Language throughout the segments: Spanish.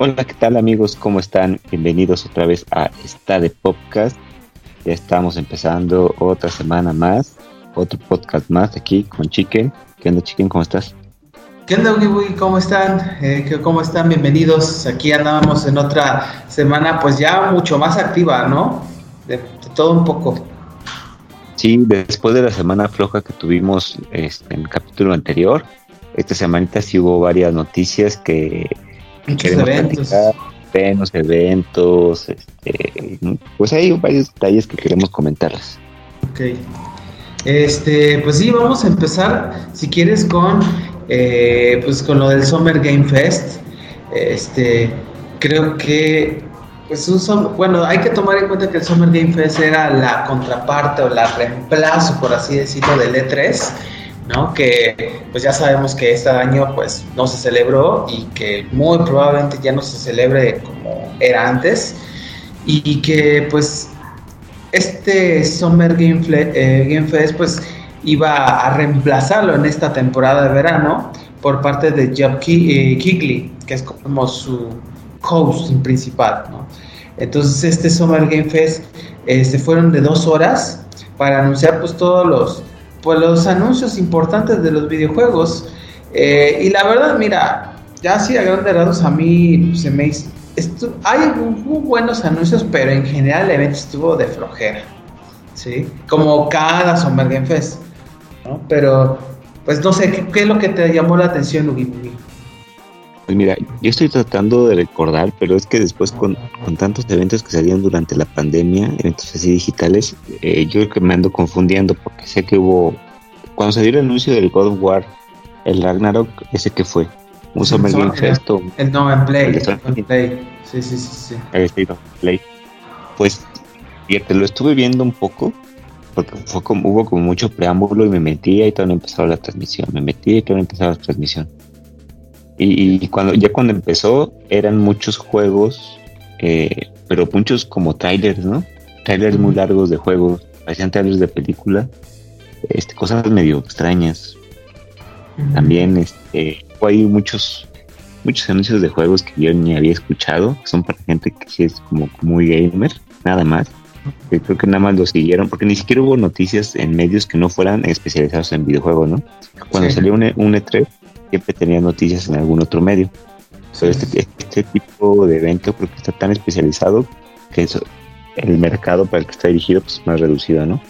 Hola, ¿qué tal amigos? ¿Cómo están? Bienvenidos otra vez a Esta de Podcast. Ya estamos empezando otra semana más, otro podcast más aquí con Chicken. ¿Qué onda, Chicken? ¿Cómo estás? ¿Qué onda, Ugi ¿Cómo están? Eh, ¿Cómo están? Bienvenidos. Aquí andábamos en otra semana, pues ya mucho más activa, ¿no? De, todo un poco. Sí, después de la semana floja que tuvimos este, en el capítulo anterior, esta semanita sí hubo varias noticias que Muchos eventos. Platicar, eventos, este, pues hay varios detalles que queremos comentarles. Ok. Este, pues sí, vamos a empezar, si quieres, con eh, pues con lo del Summer Game Fest. Este, creo que pues un bueno, hay que tomar en cuenta que el Summer Game Fest era la contraparte o la reemplazo, por así decirlo, del E3 ¿no? Que pues ya sabemos que este año pues no se celebró y que muy probablemente ya no se celebre como era antes y que pues este Summer Game, eh, Fest pues iba a reemplazarlo en esta temporada de verano por parte de Jeff eh, Kigley, que es como su host principal, ¿no? Entonces este Summer Game Fest eh, se fueron de dos horas para anunciar pues todos los pues los anuncios importantes de los videojuegos. Eh, y la verdad, mira, ya así a grandes rasgos a mí se me hizo, hay muy buenos anuncios, pero en general el evento estuvo de flojera, ¿sí? Como cada Summer Game Fest, ¿no? Pero, pues no sé, ¿qué, es lo que te llamó la atención, Ugi? Pues mira, yo estoy tratando de recordar, pero es que después con, tantos eventos que salían durante la pandemia, eventos así digitales, eh, yo creo que me ando confundiendo porque sé que hubo, cuando salió el anuncio del God of War, el Ragnarok, ese que fue, un Summer Game Fest El no, en Play, en Play. Sí, sí, sí, sí. El Play. Pues, fíjate, lo estuve viendo un poco, porque fue como, hubo como mucho preámbulo y me metía y todavía no empezaba la transmisión, me metía y todavía no empezaba la transmisión y, cuando ya cuando empezó eran muchos juegos, eh, pero muchos como trailers, ¿no? Trailers muy largos de juegos, parecían trailers de película, este, cosas medio extrañas. También este, hay muchos muchos anuncios de juegos que yo ni había escuchado, que son para gente que sí es como muy gamer, nada más. Yo creo que nada más lo siguieron, porque ni siquiera hubo noticias en medios que no fueran especializados en videojuegos, ¿no? Cuando salió un, un E3, siempre tenía noticias en algún otro medio. este, este, tipo de evento creo que está tan especializado que eso, el mercado para el que está dirigido pues, es más reducido, ¿no?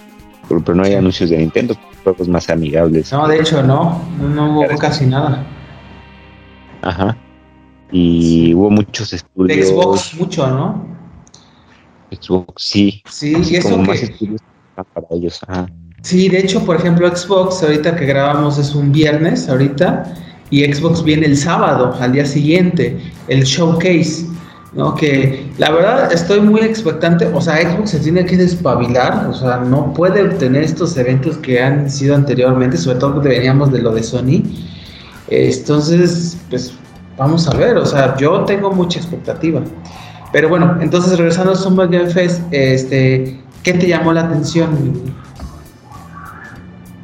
Pero, no hay anuncios de Nintendo, juegos más amigables. No, de hecho no, no, hubo casi nada. Ajá. Y hubo muchos estudios. De Xbox mucho, ¿no? Xbox sí. Sí, y eso como más estudios para ellos. Ajá. Sí, de hecho, por ejemplo, Xbox ahorita que grabamos es un viernes ahorita y Xbox viene el sábado, al día siguiente, el showcase, ¿no? Que la verdad estoy muy expectante, o sea, Xbox se tiene que despabilar, o sea, no puede obtener estos eventos que han sido anteriormente, sobre todo que veníamos de lo de Sony. Entonces, pues vamos a ver, o sea, yo tengo mucha expectativa. Pero bueno, entonces regresando a Summer Game Fest, este, ¿qué te llamó la atención?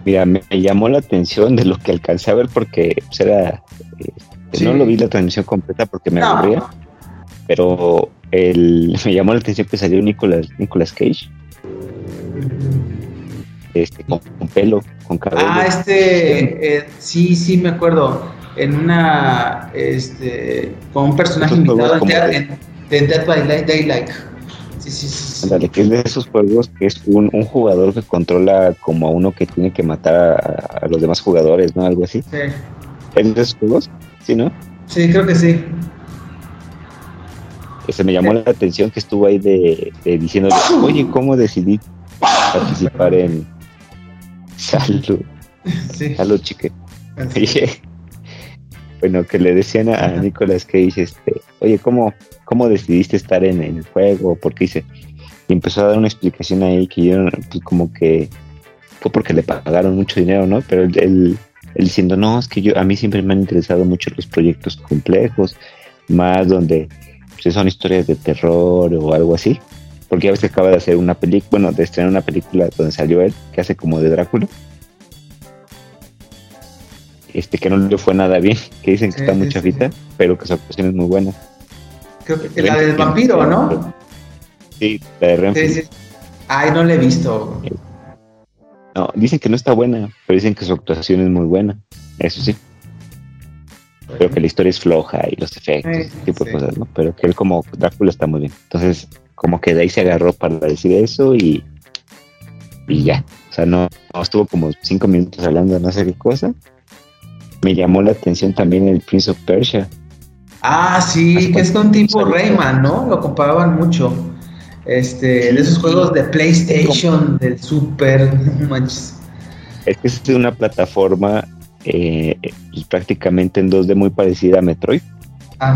Mira, me llamó la atención de lo que alcancé a ver porque pues, era. Este, no lo vi la transmisión completa porque me aburría. Pero el, me llamó la atención que salió Nicolas, Nicolas Cage. Este, con, pelo, con cabello. Ah, este. Eh, sí, sí, me acuerdo. En una. Este. Con un personaje invitado en, Dead by Daylight. Sí, sí, sí. que es de esos juegos que es un, jugador que controla como a uno que tiene que matar a, los demás jugadores, ¿no? Algo así. Sí. ¿Es de esos juegos? Sí, ¿no? Sí, creo que sí. Este, me llamó la atención que estuvo ahí de, de diciéndole, oye, ¿cómo decidí participar en Salud? Sí. Salud, chique. bueno, que le decían a, Nicolas Cage, este, oye, ¿cómo, ¿cómo decidiste estar en el juego? Porque dice, y empezó a dar una explicación ahí que yo, pues como que fue porque le pagaron mucho dinero, ¿no? Pero él, diciendo, no, es que yo, a mí siempre me han interesado mucho los proyectos complejos, más donde pues, son historias de terror o algo así. Porque ya ves que acaba de hacer una película, bueno, de estrenar una película donde salió él, que hace como de Drácula. Este, que no le fue nada bien, que dicen que está muy chafita, pero que su actuación es muy buena. Creo que la del vampiro, ¿no? Sí, la de Renfield. Ay, no la he visto. No, dicen que no está buena, pero dicen que su actuación es muy buena. Eso sí. Pero que la historia es floja y los efectos, ese tipo de cosas, ¿no? Pero que él como Drácula está muy bien. Entonces, como que de ahí se agarró para decir eso y, y ya. O sea, no, estuvo como cinco minutos hablando de no sé qué cosa. Me llamó la atención también el Prince of Persia. Ah, sí, que es con tipo Rayman, ¿no? Lo comparaban mucho. Este, de esos juegos de PlayStation, del Super, manches. Es que es una plataforma eh, prácticamente en 2D muy parecida a Metroid.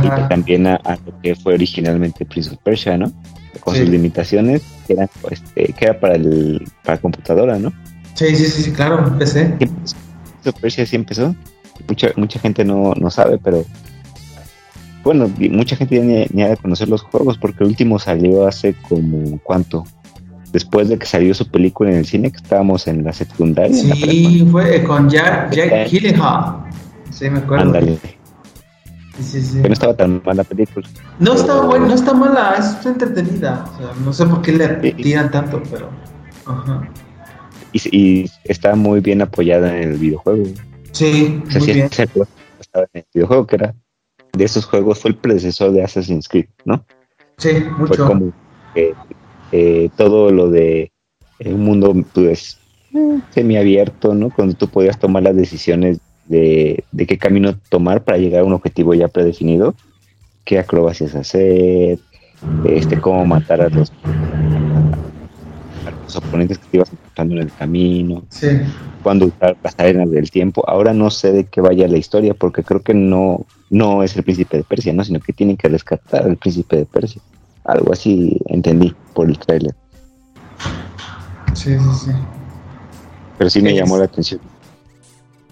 Y también a, lo que fue originalmente Prince of Persia, ¿no? Con sus limitaciones, que era, este, que era para el para computadora, ¿no? Sí, sí, sí, claro, empecé. Prince of Persia sí empezó. Mucha, mucha gente no, no sabe, pero bueno, mucha gente ya ni, ha de conocer los juegos porque el último salió hace como cuánto, después de que salió su película en el cine, que estábamos en la secundaria. Sí, fue con Jack, Jack Gyllenhaal. Sí, me acuerdo. Ándale. Sí, sí. Que no estaba tan mala la película. No está buena, no está mala, es entretenida. O sea, no sé por qué le tiran tanto, pero. Ajá. Y, y, está muy bien apoyada en el videojuego. Sí, muy bien. Estaba en el videojuego que era de esos juegos fue el predecesor de Assassin's Creed, ¿no? Sí, mucho. Fue como eh, todo lo de un mundo pues semiabierto, ¿no? Cuando tú podías tomar las decisiones de, qué camino tomar para llegar a un objetivo ya predefinido, qué acrobacias hacer, este, cómo matar a los, los oponentes que te ibas encontrando en el camino, sí. cuándo usar las arenas del tiempo. Ahora no sé de qué vaya la historia porque creo que no, no es el príncipe de Persia, ¿no? Sino que tienen que rescatar al príncipe de Persia. Algo así entendí por el tráiler. Sí, sí, sí. Pero sí me llamó la atención.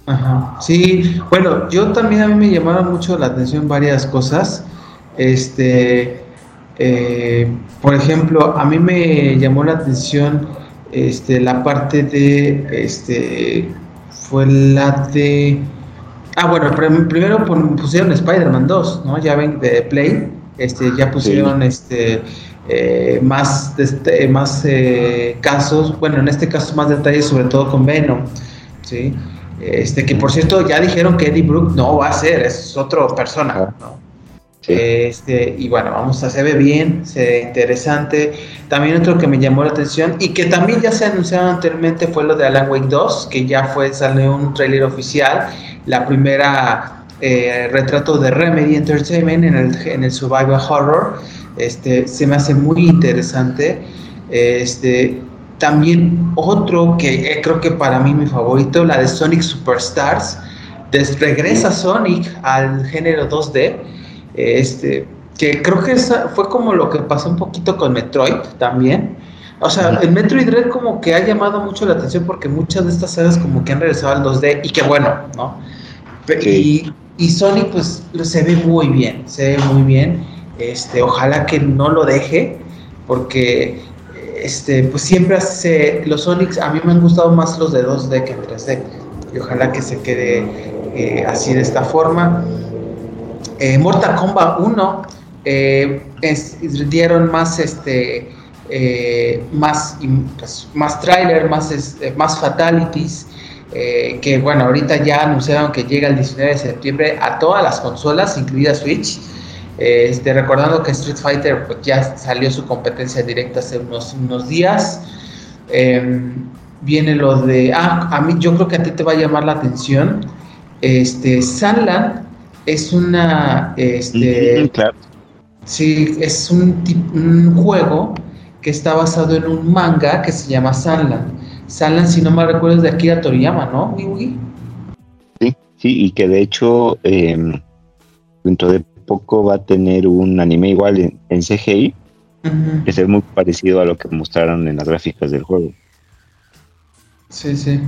Ajá. Sí, bueno, yo también a mí me llamaron mucho la atención varias cosas. Este, eh, por ejemplo, a mí me llamó la atención este, la parte de, este, fue la de Ah, bueno, primero pusieron Spider-Man 2, ¿no? Ya ven de Play, este, ya pusieron este eh, más, este, más eh, casos, bueno, en este caso más detalles, sobre todo con Venom, ¿sí? Este, que por cierto ya dijeron que Eddie Brooke no va a ser, es otra persona, ¿no? Este, y bueno, vamos a se ve bien, se ve interesante. También otro que me llamó la atención y que también ya se anunciaron anteriormente fue lo de Alan Wake 2, que ya fue, salió un trailer oficial la primera eh, retrato de Remedy Entertainment en el, en el Survival Horror. Este, se me hace muy interesante. Este, también otro que eh, creo que para mí mi favorito, la de Sonic Superstars. Des, regresa Sonic al género 2D. Este, que creo que esa fue como lo que pasó un poquito con Metroid también. O sea, el Metroid Dread como que ha llamado mucho la atención porque muchas de estas sagas como que han regresado al 2D y qué bueno, ¿no? Y, y, Sony pues se ve muy bien, se ve muy bien. Este, ojalá que no lo deje, porque este, pues siempre los Sonics, a mí me han gustado más los de 2D que en 3D. Y ojalá que se quede eh, así de esta forma. Eh, Mortal Kombat 1 eh, dieron más este más pues, más trailer más este, más fatalities eh, que bueno, ahorita ya anunciaron que llega el 19 de septiembre a todas las consolas, incluida Switch. Eh, este, recordando que Street Fighter pues, ya salió su competencia directa hace unos, unos días. Em, viene lo de. Ah, a mí yo creo que a ti te va a llamar la atención. Este, Sunland es una. Este, Sí, es un, un juego que está basado en un manga que se llama Sunland Salen, si no me recuerdo, de Akira Toriyama, ¿no, Sí, sí, y que de hecho em, dentro de poco va a tener un anime igual en, CGI, que se ve muy parecido a lo que mostraron en las gráficas del juego. Sí, sí.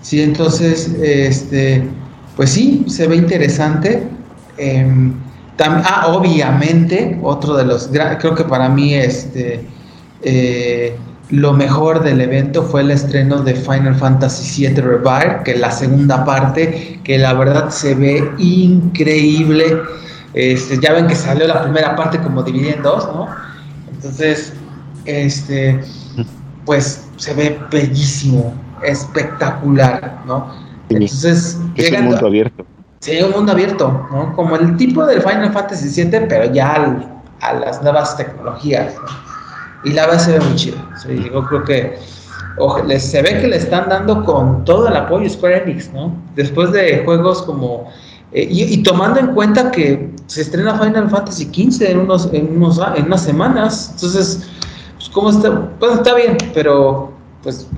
Sí, entonces, este, pues sí, se ve interesante. Em, ah, obviamente, otro de los, creo que para mí, este, eh, lo mejor del evento fue el estreno de Final Fantasy VII Revive, que es la segunda parte, que la verdad se ve increíble. Este, ya ven que salió la primera parte como dividida en dos, ¿no? Entonces, este, pues se ve bellísimo, espectacular, ¿no? Entonces, es un mundo abierto. Sí, un mundo abierto, ¿no? Como el tipo del Final Fantasy VII, pero ya a las nuevas tecnologías, ¿no? Y la verdad se ve muy chido. yo creo que se ve que le están dando con todo el apoyo Square Enix, ¿no? Después de juegos como... Eh, y, tomando en cuenta que se estrena Final Fantasy XV en, unos, en, unos, en unas semanas, entonces, pues, ¿cómo está? Pues está bien, pero pues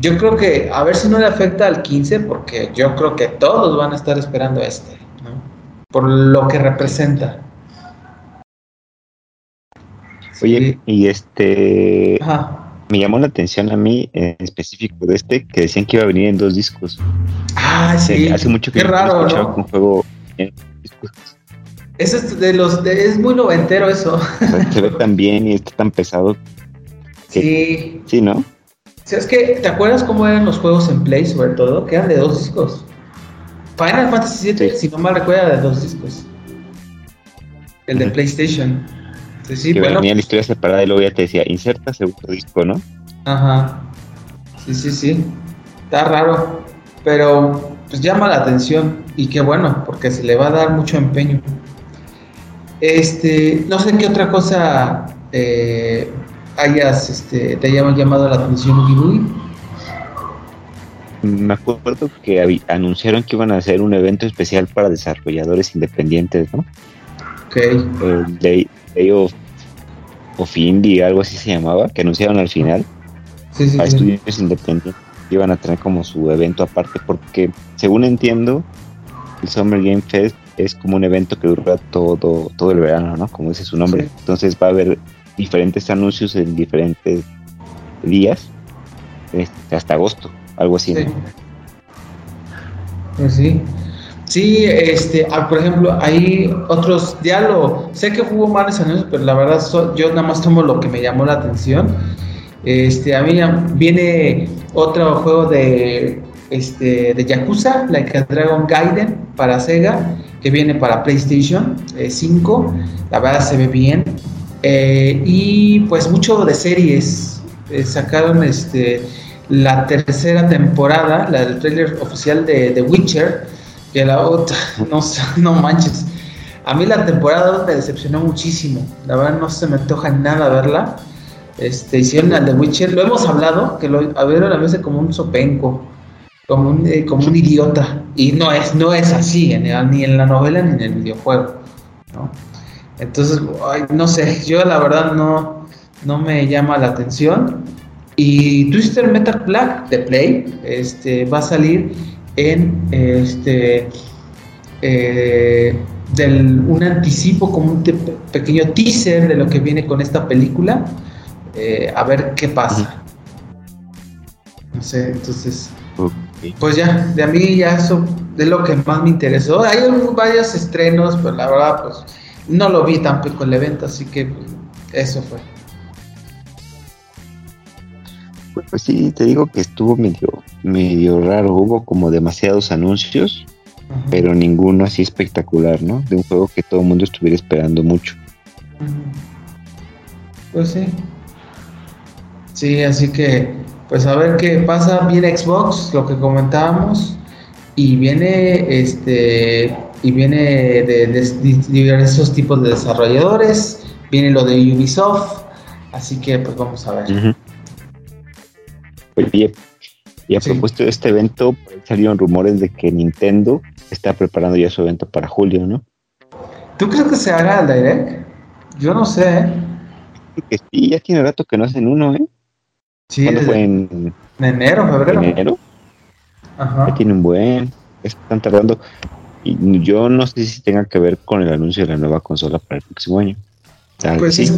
yo creo que a ver si no le afecta al 15, porque yo creo que todos van a estar esperando este, ¿no? Por lo que representa. Oye, y este... Ajá me llamó la atención a mí en específico de este que decían que iba a venir en dos discos. Ah, sí. hace mucho que Qué raro, ¿no? un juego en discos. Eso es de los es muy noventero eso. Se ve tan bien y está tan pesado. sí. Sí, ¿no? Es que, ¿te acuerdas cómo eran los juegos en Play, sobre todo? Que eran de dos discos. Final Fantasy VII, si no mal recuerda, de dos discos. El de PlayStation. Sí, que venía la historia separada y luego ya te decía, inserta segundo disco, ¿no? Ajá. Sí, sí, sí. Está raro. Pero pues llama la atención. Y qué bueno, porque se le va a dar mucho empeño. Este, no sé qué otra cosa eh, hayas, este, te haya llamado la atención, Gibui. Me acuerdo que anunciaron que iban a hacer un evento especial para desarrolladores independientes, ¿no? Ok. Eh, Day of, of Indie, algo así se llamaba, que anunciaron al final. a estudiantes independientes iban a tener como su evento aparte, porque según entiendo, el Summer Game Fest es como un evento que dura todo, todo el verano, ¿no? Como dice su nombre. Entonces va a haber diferentes anuncios en diferentes días, este, hasta agosto, algo así. Sí. Pues sí. Sí, este, ah, por ejemplo, hay otros, lo, sé que hubo varios anuncios, pero la verdad yo nada más tomo lo que me llamó la atención. Este, a mí viene otro juego de, este, de Yakuza, Like Dragon Gaiden para Sega, que viene para PlayStation 5, eh, la verdad se ve bien. Eh, y pues mucho de series, eh, sacaron este, la tercera temporada, la del trailer oficial de The Witcher, que la otra, no, no manches. A mí la temporada me decepcionó muchísimo. La verdad no se me antoja nada verla. Este, hicieron al de Witcher, lo hemos hablado, que lo a ver a veces como un sopenco, como un, eh, como un idiota. Y no es, no es así, ni en la novela ni en el videojuego. ¿no? Entonces, no sé, yo la verdad no, no me llama la atención. Y Twister Metal Black de Play este, va a salir en este eh, del, un anticipo, como un pequeño teaser de lo que viene con esta película, eh, a ver qué pasa. No sé, entonces, pues ya, de a mí ya eso es lo que más me interesó. Hay varios estrenos, pero la verdad, pues no lo vi tampoco el evento, así que pues, eso fue. Pues sí, te digo que estuvo medio, medio raro. Hubo como demasiados anuncios, pero ninguno así espectacular, ¿no? De un juego que todo el mundo estuviera esperando mucho. Pues sí. Sí, así que, pues a ver qué pasa. Viene Xbox, lo que comentábamos, y viene este y viene de, diversos tipos de desarrolladores. Viene lo de Ubisoft, así que pues vamos a ver. Y a propósito de este evento, salieron rumores de que Nintendo está preparando ya su evento para julio, ¿no? ¿Tú crees que se haga el Direct? Yo no sé. ¿eh? sí, ya tiene rato que no hacen uno, ¿eh? Sí, fue en, enero, febrero. enero. Ajá. Ya tiene un buen. Están tardando. Y yo no sé si tenga que ver con el anuncio de la nueva consola para el próximo año. pues sí.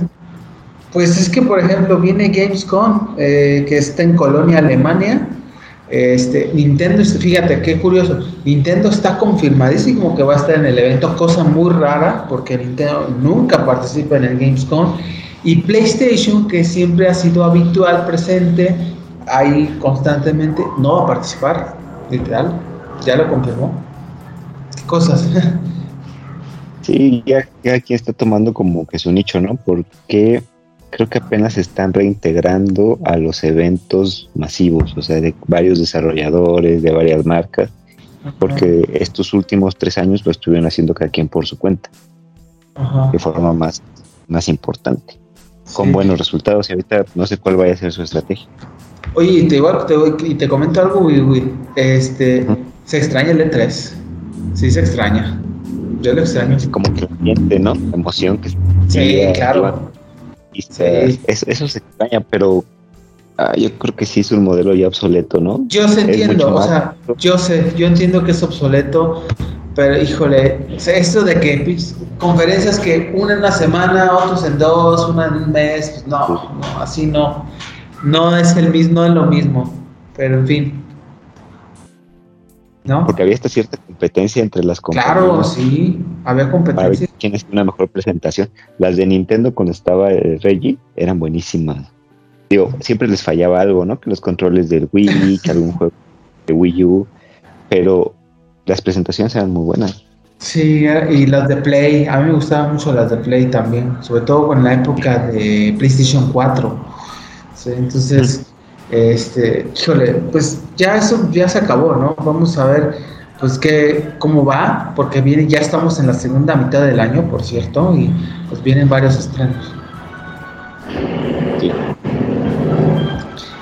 Pues es que, por ejemplo, viene Gamescom, eh, que está en Colonia, Alemania. Este, Nintendo, fíjate qué curioso, Nintendo está confirmadísimo que va a estar en el evento, cosa muy rara, porque Nintendo nunca participa en el Gamescom. Y PlayStation, que siempre ha sido habitual presente ahí constantemente, no va a participar, literal, ya lo confirmó. ¿Qué cosas? Sí, ya, ya aquí está tomando como que su nicho, ¿no? Porque creo que apenas se están reintegrando a los eventos masivos, o sea, de varios desarrolladores, de varias marcas, porque estos últimos tres años lo estuvieron haciendo cada quien por su cuenta, de forma más, más importante, con buenos resultados. Y ahorita no sé cuál vaya a ser su estrategia. Oye, te, igual, te, y te comento algo, Este, se extraña el E3. Sí, se extraña. Yo lo extraño. como que siente, ¿no? La emoción que Sí, claro. eso, se extraña, pero ah, yo creo que sí es un modelo ya obsoleto, ¿no? Yo sé, entiendo, o sea, yo sé, yo entiendo que es obsoleto, pero híjole, esto de que pues, conferencias que una en una semana, otros en dos, una en un mes, pues no, no, así no. No es el mismo, no es lo mismo, pero en fin. ¿No? Porque había esta cierta competencia entre las compañías. Claro, sí, había competencia. quién es una mejor presentación. Las de Nintendo cuando estaba el Reggie eran buenísimas. Digo, siempre les fallaba algo, ¿no? Que los controles del Wii, que algún juego de Wii U, pero las presentaciones eran muy buenas. Sí, y las de Play, a mí me gustaban mucho las de Play también, sobre todo con la época de PlayStation 4. entonces, este, híjole, pues ya eso ya se acabó, ¿no? Vamos a ver pues qué, cómo va, porque viene, ya estamos en la segunda mitad del año, por cierto, y pues vienen varios estrenos.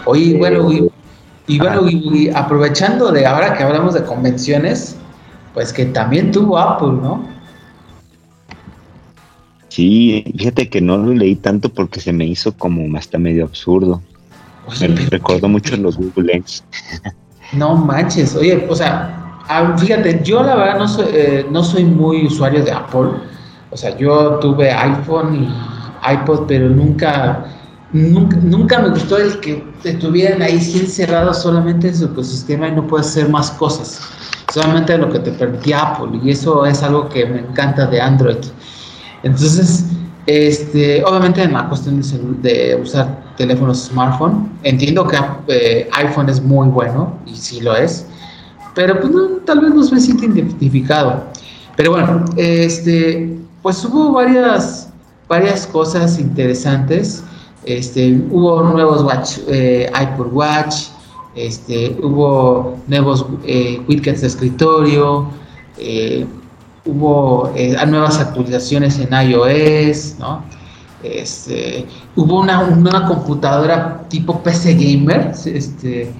Oye, bueno, y, bueno, y, aprovechando de ahora que hablamos de convenciones, pues que también tuvo Apple, ¿no? Sí, fíjate que no lo leí tanto porque se me hizo como hasta medio absurdo. Me recordó mucho los Google Lens. No manches, oye, o sea, fíjate, yo la verdad no soy, eh, no soy muy usuario de Apple. O sea, yo tuve iPhone y iPod, pero nunca, nunca, me gustó el que estuvieran ahí encerrados solamente en su ecosistema y no puedes hacer más cosas. Solamente lo que te permitía Apple. Y eso es algo que me encanta de Android. Entonces, este, obviamente en la cuestión de, usar teléfonos smartphone, entiendo que eh, iPhone es muy bueno y sí lo es, pero pues tal vez no se siente identificado. Pero bueno, este, pues hubo varias, varias cosas interesantes. Este, hubo nuevos watch, eh, iPod Watch, este, hubo nuevos eh, widgets de escritorio, eh, hubo eh, nuevas actualizaciones en iOS, ¿no? Este, hubo una, una, computadora tipo PC Gamer, este,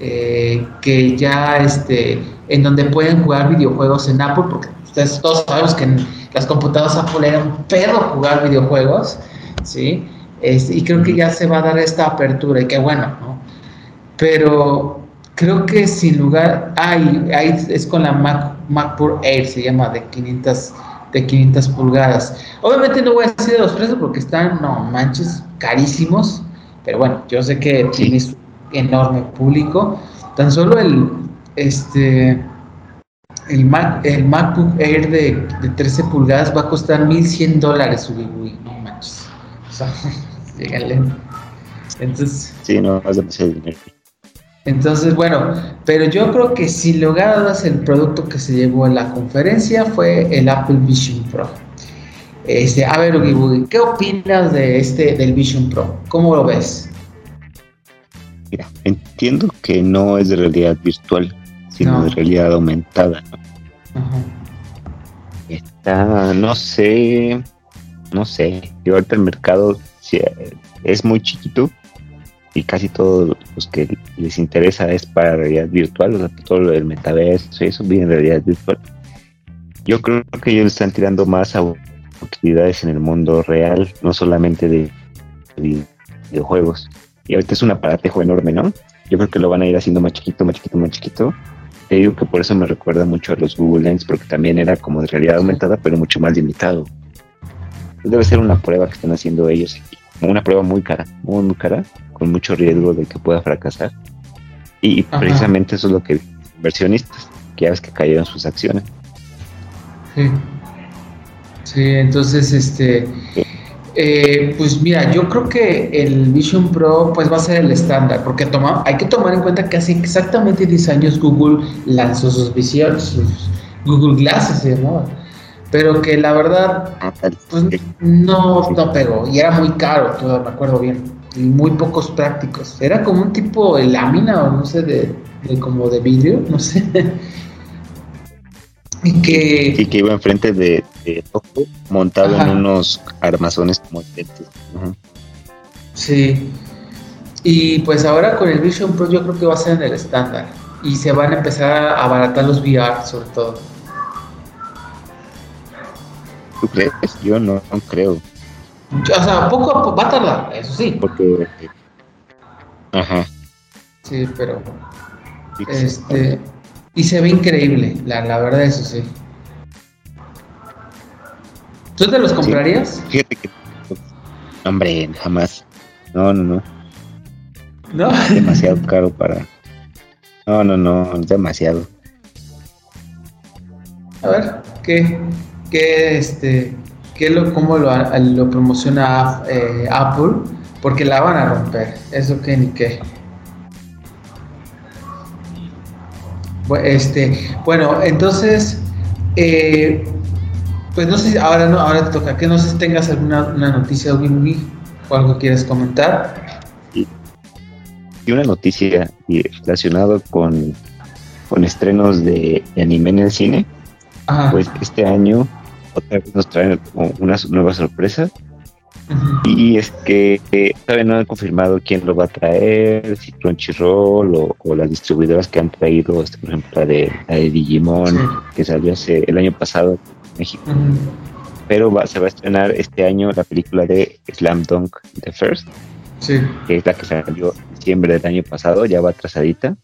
eh, que ya, este, en donde pueden jugar videojuegos en Apple, porque ustedes todos sabemos que las computadoras Apple era un pedo jugar videojuegos, ¿sí? Este, y creo que ya se va a dar esta apertura, y qué bueno, ¿no? Pero creo que sin lugar, hay es con la Mac MacBook Air se llama, de 500, de 500 pulgadas. Obviamente no voy a decir los precios porque están, no manches, carísimos, pero bueno, yo sé que tienes un enorme público. Tan solo el, este, el, Mac, el MacBook Air de, de 13 pulgadas va a costar 1100 dólares, no manches. O sea, Entonces. Sí, no, es demasiado dinero. Entonces, bueno, pero yo creo que sin lugar a dudas el producto que se llevó en la conferencia fue el Apple Vision Pro. Este, a ver, Ugi ¿qué opinas de este del Vision Pro? ¿Cómo lo ves? Mira, entiendo que no es de realidad virtual, sino de realidad aumentada. Está, no sé, no sé. Yo ahorita el mercado es muy chiquito y casi todos los que les interesa es para realidad virtual, o sea, todo lo del metaverso, eso viene de realidad virtual. Yo creo que ellos están tirando más a utilidades en el mundo real, no solamente de, videojuegos. Y ahorita es un aparatejo enorme, ¿no? Yo creo que lo van a ir haciendo más chiquito, más chiquito, más chiquito. Te digo que por eso me recuerda mucho a los Google Lens, porque también era como de realidad aumentada, pero mucho más limitado. Debe ser una prueba que están haciendo ellos, una prueba muy cara, muy, muy cara, con mucho riesgo de que pueda fracasar. Y precisamente eso es lo que inversionistas, que ya ves que cayeron sus acciones. Sí. Sí, entonces, este, eh, pues mira, yo creo que el Vision Pro pues va a ser el estándar, porque toma, hay que tomar en cuenta que hace exactamente 10 años Google lanzó sus visiones, sus Google Glasses, ¿no? Pero que la verdad Ah, pues, no, no pegó y era muy caro, todo, me acuerdo bien, y muy pocos prácticos. Era como un tipo de lámina o no sé, de, de como de vidrio, no sé. y que Sí, que iba enfrente de, de ojo, montado Ajá. en unos armazones como lentes. Ajá. Sí. Y pues ahora con el Vision Pro yo creo que va a ser en el estándar. Y se van a empezar a abaratar los VR sobre todo. ¿Tú crees? Yo no, no creo. O sea, poco a poco va a tardar, eso sí. Porque. Ajá. Sí, pero este y se ve increíble, la, la verdad eso sí. ¿Tú te los comprarías? Fíjate que. Hombre, jamás. No, no, no. ¿No? Demasiado caro para. No, no, no. Demasiado. A ver, ¿qué, qué este, qué lo, cómo lo, lo promociona eh, Apple? Porque la van a romper, eso que ni qué. Este, bueno, entonces, eh, pues no sé si ahora no, ahora te toca, que no sé si tengas alguna una noticia Ugi, o algo quieres comentar. Y una noticia y relacionado con, con estrenos de, de anime en el cine. Ajá. Pues este año otra vez nos traen una nueva sorpresa. Ujú. Y es que eh, todavía no han confirmado quién lo va a traer, si Crunchyroll o, o las distribuidoras que han traído, este, por ejemplo, la de, la de Digimon, Sí. que salió hace el año pasado en México. Ujú. Pero va- se va a estrenar este año la película de Slam Dunk The First, Sí. que es la que salió en diciembre del año pasado, ya va atrasadita.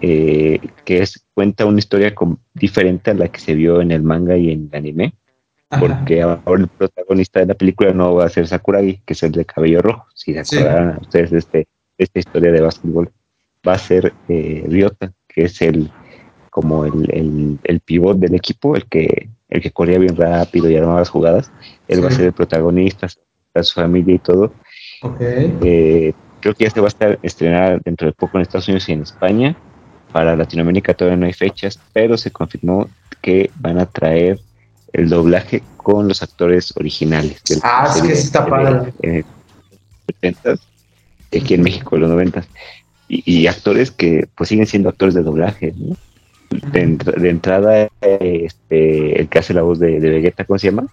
Eh, que es cuenta una historia diferente a la que se vio en el manga y en el anime Ajá. porque ahora el protagonista de la película no va a ser Sakuragi, que es el de cabello rojo. Si se Sí. acordarán ustedes de, este, esta historia de básquetbol, va a ser eh, Ryota, que es el como el, el, el pivot del equipo, el que el que corría bien rápido y armaba las jugadas. Él va a ser el protagonista, a su familia y todo. Eh, creo que ya se va a estar estrenar dentro de poco en Estados Unidos y en España. Para Latinoamérica todavía no hay fechas, pero se confirmó que van a traer el doblaje con los actores originales. de la Ah, es que está padre. eh, 70s, aquí en México, los 90 y, y actores que pues siguen siendo actores de doblaje. ¿no? De, entra- de entrada, este, el que hace la voz de, de Vegeta, ¿cómo se llama?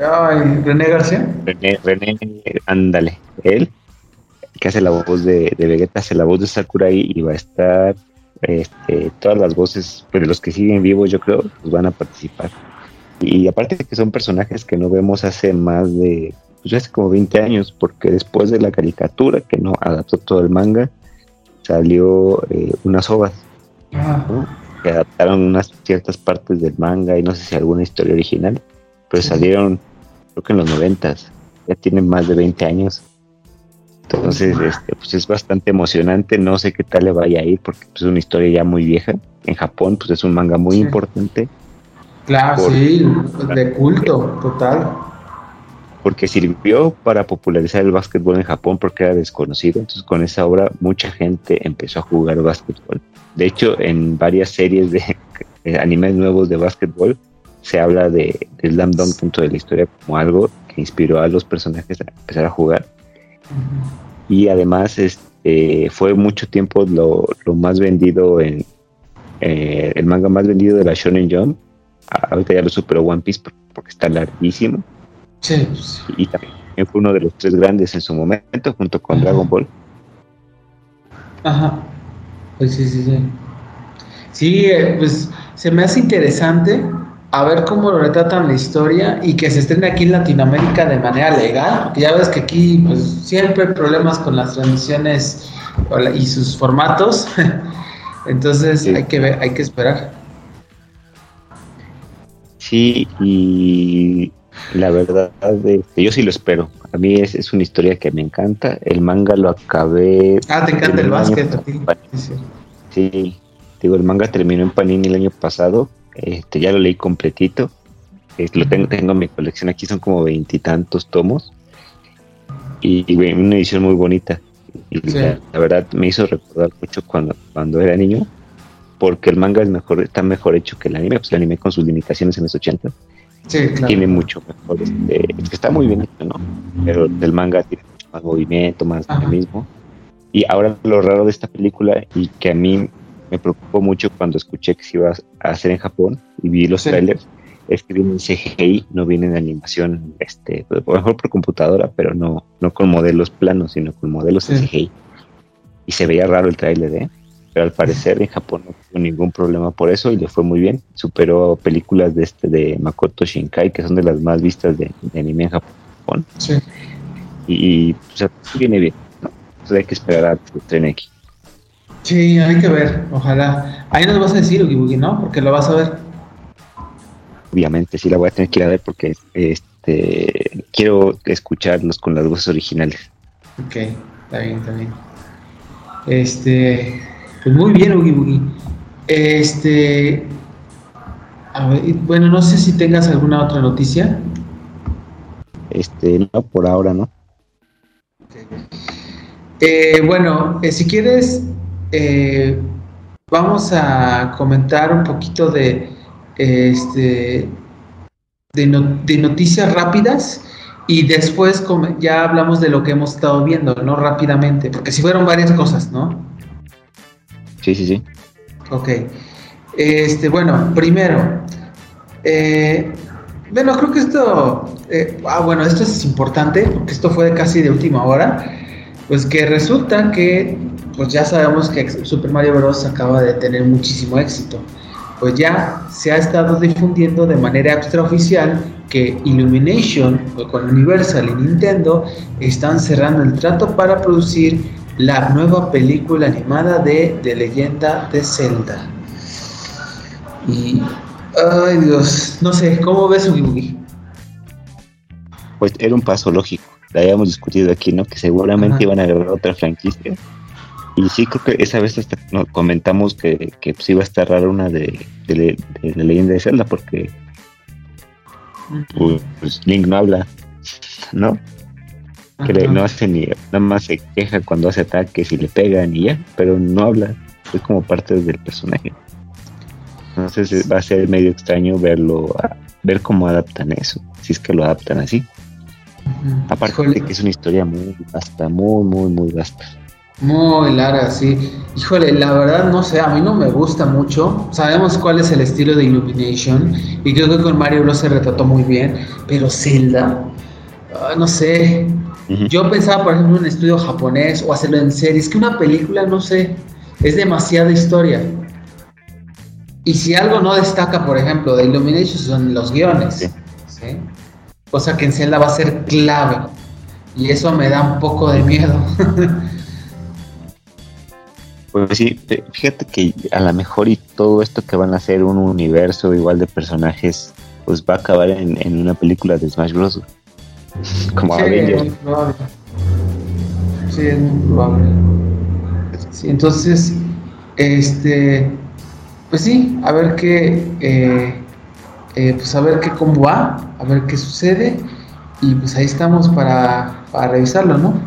Ay, René García. René, René, ándale, él, que hace la voz de, de Vegeta, hace la voz de Sakurai y va a estar, este, todas las voces, pues los que siguen vivos yo creo, pues van a participar. Y aparte de que son personajes que no vemos hace más de, pues hace como 20 años, porque después de la caricatura, que no adaptó todo el manga, salió eh, unas ovas, ¿no? que adaptaron unas ciertas partes del manga y no sé si alguna historia original, pero salieron creo que en los noventas, ya tienen más de 20 años. Entonces, este, pues es bastante emocionante, no sé qué tal le vaya a ir porque pues, es una historia ya muy vieja. En Japón, pues es un manga muy Sí. importante claro, Por- sí, de culto, total. porque sirvió para popularizar el básquetbol en Japón porque era desconocido. Entonces, con esa obra, mucha gente empezó a jugar básquetbol. De hecho, en varias series de animes nuevos de básquetbol se habla de, de Slam Dunk dentro de la historia como algo que inspiró a los personajes a empezar a jugar. Y además, este, fue mucho tiempo lo, lo más vendido en eh, el manga más vendido de la Shonen Jump. Ah, Ahorita ya lo superó One Piece por- porque está larguísimo Sí, y también fue uno de los tres grandes en su momento, junto con Ajá. Dragon Ball. Ajá. Pues sí, sí, sí. Sí, eh, pues se me hace interesante a ver cómo lo retratan la historia y que se estrene aquí en Latinoamérica de manera legal, porque ya ves que aquí pues siempre hay problemas con las transmisiones y sus formatos. Entonces Sí. hay que ver, hay que esperar. Sí, y la verdad, este, yo sí lo espero. A mí es, es una historia que me encanta. El manga lo acabé. Ah, te encanta el básquet. Sí, sí. Sí, digo, el manga terminó en Panini el año pasado. Este, ya lo leí completito. Eh, lo tengo, tengo en mi colección aquí, son como veintitantos tomos. Y, y, una edición muy bonita. Y Sí. la, la verdad me hizo recordar mucho cuando, cuando era niño. porque el manga es mejor, está mejor hecho que el anime, pues el anime con sus limitaciones en los 80 Sí, claro. tiene mucho mejor, este, es que está muy bien hecho, ¿no? Pero el manga tiene mucho más movimiento, más Ajá. dinamismo. Y ahora lo raro de esta película y que a mí me preocupó mucho cuando escuché que se iba a hacer en Japón y vi los Sí. trailers, es que viene en CGI, no viene en animación, este, a lo mejor por computadora, pero no, no con modelos planos, sino con modelos Sí. CGI. Y se veía raro el trailer, ¿eh? Pero al parecer en Japón no tuvo ningún problema por eso y le fue muy bien. Superó películas de este de Makoto Shinkai, que son de las más vistas de, de anime en Japón. Sí. Y, sea, sí viene bien, ¿no? Entonces hay que esperar a que estrene aquí. Sí, hay que ver, ojalá. Ahí nos vas a decir, Ugi Bugi, ¿no? Porque lo vas a ver. Obviamente sí la voy a tener que ir a ver porque este quiero escucharlos con las voces originales. Ok, está bien, está bien. Este, pues muy bien, Ugi Bugi. Este, a ver, bueno, no sé si tengas alguna otra noticia. Este, no, por ahora no. Eh, bueno, eh, si quieres, eh, vamos a comentar un poquito de, este, de, no- de noticias rápidas y después ya hablamos de lo que hemos estado viendo, ¿no? Rápidamente, porque si fueron varias cosas, ¿no? Sí, sí, sí. Ok. Este, bueno, primero, eh, bueno, creo que esto, eh, ah, bueno, esto es importante porque esto fue casi de última hora. Pues que resulta que, pues ya sabemos que Super Mario Bros. acaba de tener muchísimo éxito. Pues ya se ha estado difundiendo de manera extraoficial que Illumination, con Universal y Nintendo, están cerrando el trato para producir la nueva película animada de The Leyenda de Zelda. Y. Ay Dios, no sé, ¿cómo ves Ugi? Pues era un paso lógico. La habíamos discutido aquí, ¿no? Que seguramente Ajá. iban a agregar otra franquicia. Y sí, creo que esa vez hasta comentamos que, que pues iba a estar rara una de, de, la leyenda de Zelda, porque pues, pues, Link no habla, ¿no? Que le- no hace ni, nada más se queja cuando hace ataques y le pegan y ya, pero no habla. Es como parte del personaje. Entonces va a ser medio extraño verlo, ver cómo adaptan eso, si es que lo adaptan así. Aparte de que es una historia muy vasta, muy, muy, muy vasta. Muy larga, sí. Híjole, la verdad no sé, a mí no me gusta mucho. Sabemos cuál es el estilo de Illumination y creo que con Mario Bros se retrató muy bien, pero Zelda, ah, no sé. Yo pensaba, por ejemplo, en un estudio japonés o hacerlo en serie. Es que una película, no sé, es demasiada historia. Y si algo no destaca, por ejemplo, de Illumination son los guiones. Sí. ¿sí? Cosa que en Zelda va a ser clave. Y eso me da un poco de miedo. Pues sí, fíjate que a lo mejor y todo esto que van a hacer un universo igual de personajes, pues va a acabar en, en una película de Smash Bros. Como Sí, Avengers. es muy probable. Sí, es muy probable. Sí, entonces, este, pues sí, a ver qué, eh, eh, pues a ver qué cómo va, a ver qué sucede y pues ahí estamos para, para revisarlo, ¿no?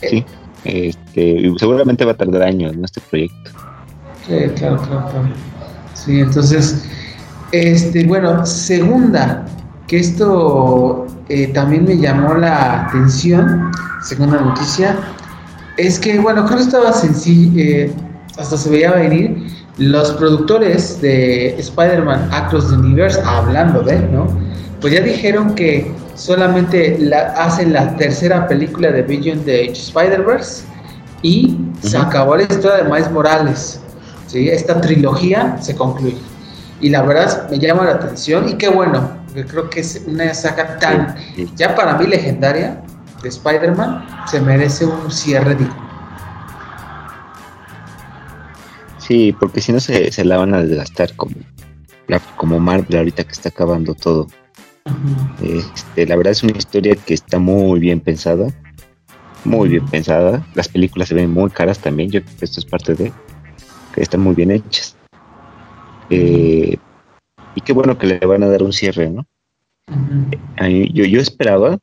Sí, este, seguramente va a tardar años en este proyecto. Sí, claro, claro, claro. Sí, entonces, este, bueno, segunda, que esto eh, también me llamó la atención, segunda noticia, es que, bueno, creo que estaba sencillo, eh, hasta se veía venir, los productores de Spider-Man Across the Universe, hablando de, ¿no? Pues ya dijeron que solamente la, hacen la tercera película de Beyond the Spider-Verse y se acabó la historia de Miles Morales. ¿sí? Esta trilogía se concluye. Y la verdad me llama la atención y qué bueno, porque creo que es una saga tan, ya para mí legendaria, de Spider-Man, se merece un cierre digno. Sí, porque si no se, se la van a desgastar como, la- como Marvel ahorita que está acabando todo. Este, la verdad es una historia que está muy bien pensada, muy bien pensada. Las películas se ven muy caras también, yo creo que esto es parte de que están muy bien hechas. Eh, y qué bueno que le van a dar un cierre, ¿no? Yo, yo esperaba,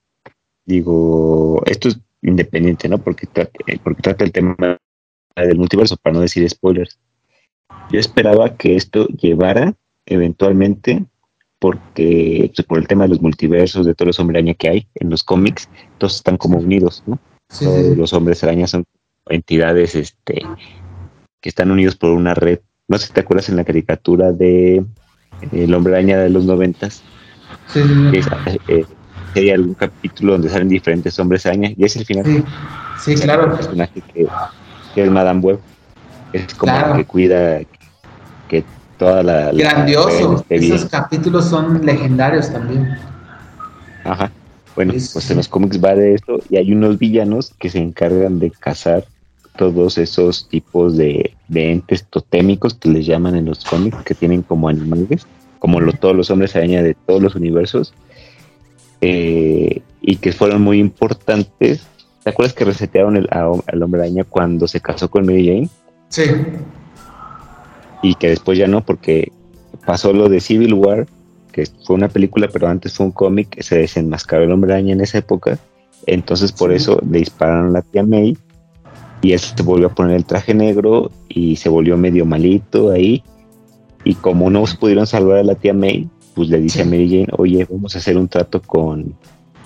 digo, esto es independiente, ¿no? Porque trata, eh, porque trata el tema del multiverso, para no decir spoilers. Yo esperaba que esto llevara eventualmente, porque pues, por el tema de los multiversos, de todos los hombres araña que hay en los cómics, todos están como unidos, ¿no? todos los hombres arañas son entidades este, que están unidos por una red. No sé si te acuerdas en la caricatura de El hombre araña de los noventas. Sí, eh, hay algún capítulo donde salen diferentes hombres araña y es el final. Sí, claro. El personaje que, es Madame Web. Es como que cuida que toda la... Grandioso. Esos capítulos son legendarios también. Ajá. Bueno, pues en los cómics va de eso y hay unos villanos que se encargan de cazar todos esos tipos de, entes totémicos que les llaman en los cómics, que tienen como animales, como todos los hombres araña de todos los universos, eh, y que fueron muy importantes. ¿Te acuerdas que resetearon el, al hombre araña cuando se casó con Mary Jane? Sí. Y que después ya no, porque pasó lo de Civil War que fue una película, pero antes fue un cómic, se desenmascaró el hombre araña en esa época, entonces por eso le dispararon a la tía May y él se volvió a poner el traje negro y se volvió medio malito ahí y como no pudieron salvar a la tía May, pues le dice a Mary Jane, oye, vamos a hacer un trato con,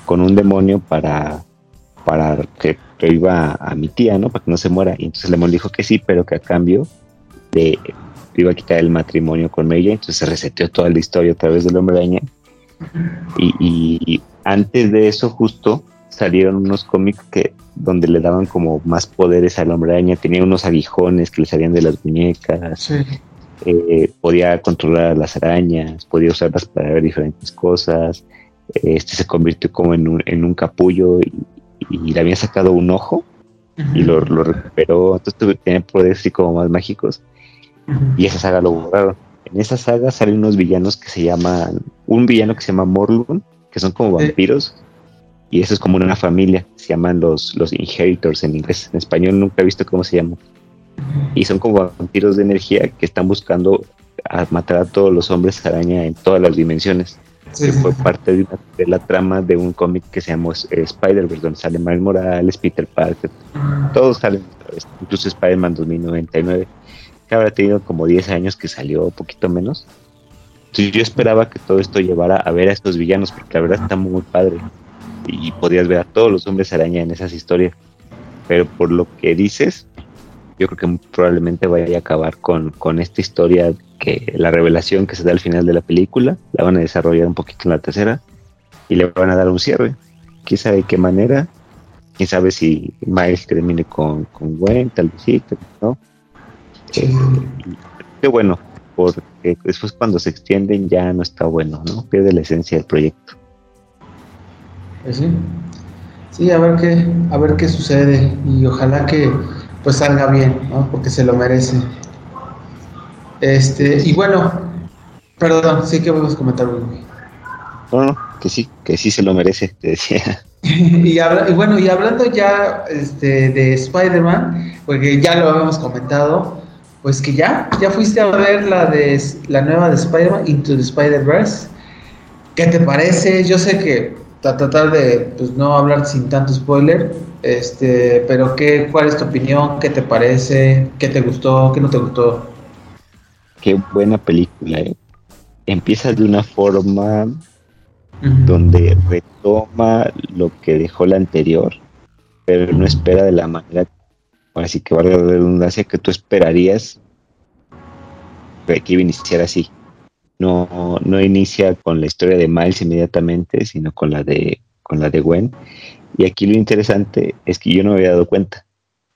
con un demonio para, para que iba a mi tía, ¿no? Para que no se muera. Y entonces el demonio dijo que sí, pero que a cambio de iba a quitar el matrimonio con Mary entonces se reseteó toda la historia a través del hombre araña. Y, antes de eso justo salieron unos cómics que donde le daban como más poderes al hombre araña, tenía unos aguijones que le salían de las muñecas, eh, podía controlar a las arañas, podía usarlas para ver diferentes cosas, este se convirtió como en un, en un capullo y, le había sacado un ojo y lo, lo recuperó, entonces tenía poderes así como más mágicos y esa saga lo borraron. En esa saga salen unos villanos que se llaman, un villano que se llama Morlun, que son como vampiros, y eso es como una familia, se llaman los, los Inheritors en inglés, en español nunca he visto cómo se llaman. Y son como vampiros de energía que están buscando matar a todos los hombres araña en todas las dimensiones. que fue parte de, la trama de un cómic que se llama eh, Spider-Verse, donde sale Miles Morales, Peter Parker, todos salen, incluso Spider-Man 2099 que habrá tenido como 10 años que salió, poquito menos. Entonces yo esperaba que todo esto llevara a ver a estos villanos, porque la verdad está muy padre. Y podías ver a todos los hombres araña en esas historias. Pero por lo que dices, yo creo que probablemente vaya a acabar con, con esta historia que la revelación que se da al final de la película, la van a desarrollar un poquito en la tercera y le van a dar un cierre. Quién sabe de qué manera, quién sabe si Miles termine con, con Gwen, tal vez sí, ¿no? Qué bueno, porque después cuando se extienden ya no está bueno, ¿no? Pierde la esencia del proyecto. Pues sí. Sí, a ver qué, a ver qué sucede y ojalá que pues salga bien, ¿no? Porque se lo merece. Este, y bueno, perdón, sí que vamos a comentar No, no, que sí, que sí se lo merece, te decía. y, y, bueno, y hablando ya este, de Spider-Man, porque ya lo habíamos comentado, pues que ya, ya fuiste a ver la de la nueva de Spider-Man, Into the Spider-Verse. ¿Qué te parece? Yo sé que a tratar de pues, no hablar sin tanto spoiler, este, pero ¿qué, ¿cuál es tu opinión? ¿Qué te parece? ¿Qué te gustó? ¿Qué no te gustó? Qué buena película, ¿eh? Empieza de una forma donde retoma lo que dejó la anterior, pero no espera de la manera así que valga la redundancia, que tú esperarías que iba a iniciar así. No, no inicia con la historia de Miles inmediatamente, sino con la de con la de Gwen. Y aquí lo interesante es que yo no me había dado cuenta.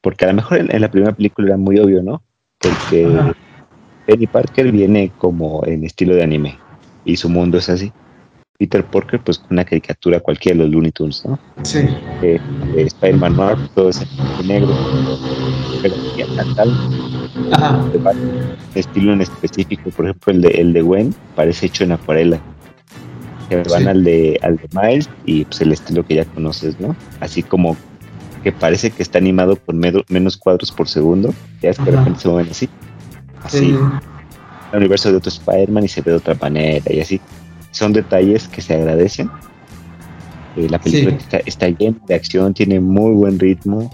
Porque a lo mejor en, la primera película era muy obvio, ¿no? Porque Penny Parker viene como en estilo de anime. Y su mundo es así. Peter Parker, pues una caricatura cualquiera de los Looney Tunes, ¿no? Sí. Eh, Spider-Man Marvel, todo ese negro, pero tal, Ajá. estilo en específico, por ejemplo, el de, el de Gwen parece hecho en acuarela. Que van al, de, al de Miles y pues el estilo que ya conoces, ¿no? Así como que parece que está animado con menos cuadros por segundo, ya es que de repente se mueven así. Así. El universo de otro Spider-Man y se ve de otra manera y así son detalles que se agradecen. Eh, la película está, llena de acción, tiene muy buen ritmo.